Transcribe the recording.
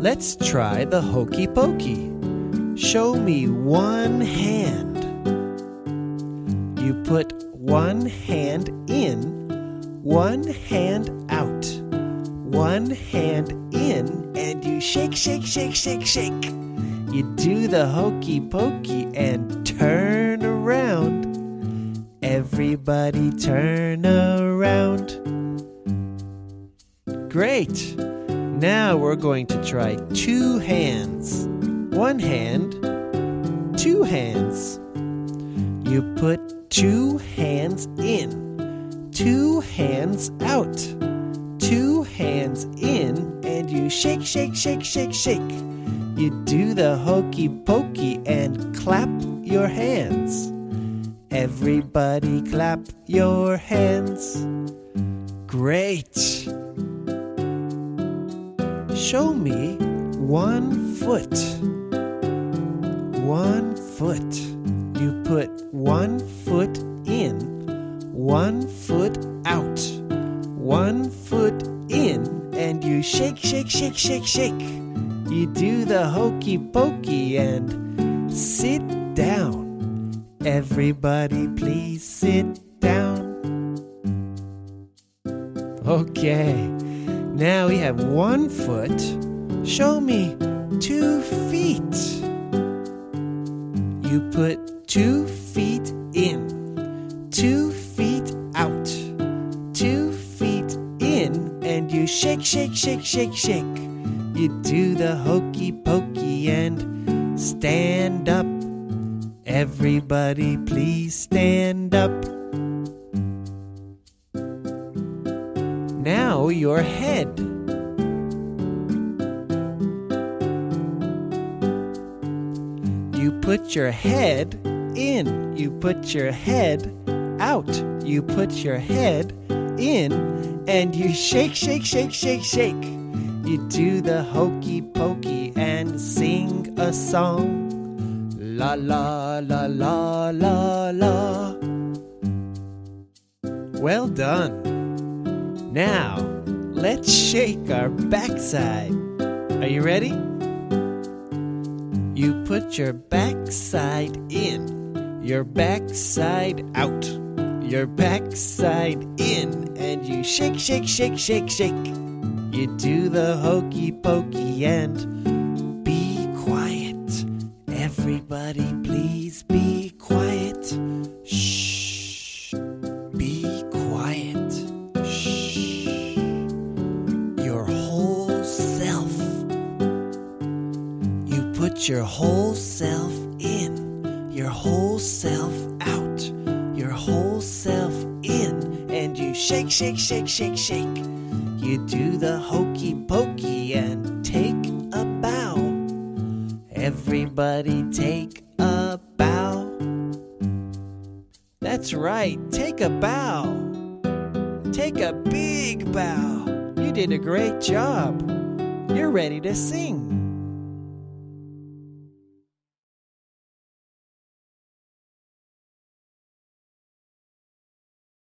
Let's try the hokey pokey. Show me one hand. You put one hand in, one hand out, one hand in, and you shake, shake, shake, shake, shake. You do the hokey pokey and turn around. Everybody turn around. Great! Now we're going to try two hands. One hand, two hands. You put two hands in, two hands out, two hands in, and you shake, shake, shake, shake, shake. You do the hokey pokey and clap your hands. Everybody clap your hands. Great! Show me one foot. One foot. You put one foot in, one foot out, one foot in, and you shake, shake, shake, shake, shake. You do the hokey pokey and sit down. Everybody, please sit down. Okay, now we have one foot. Show me two feet. You put two feet in, two feet out, two feet in, and you shake, shake, shake, shake, shake. You do the hokey pokey and stand up. Everybody, please stand up. Now your head. You put your head in. You put your head out. You put your head in and you shake, shake, shake, shake, shake. You do the hokey pokey and sing a song. La la la la la la. Well done. Now, let's shake our backside. Are you ready? You put your backside in, your backside out, your backside in, and you shake, shake, shake, shake, shake. You do the hokey pokey and be quiet. Everybody, please be quiet. Whole self. You put your whole self in, your whole self out, your whole self in, and you shake, shake, shake, shake, shake. You do the hokey pokey and take a bow. Everybody take a bow. That's right, take a bow. Take a big bow. You did a great job. You're ready to sing.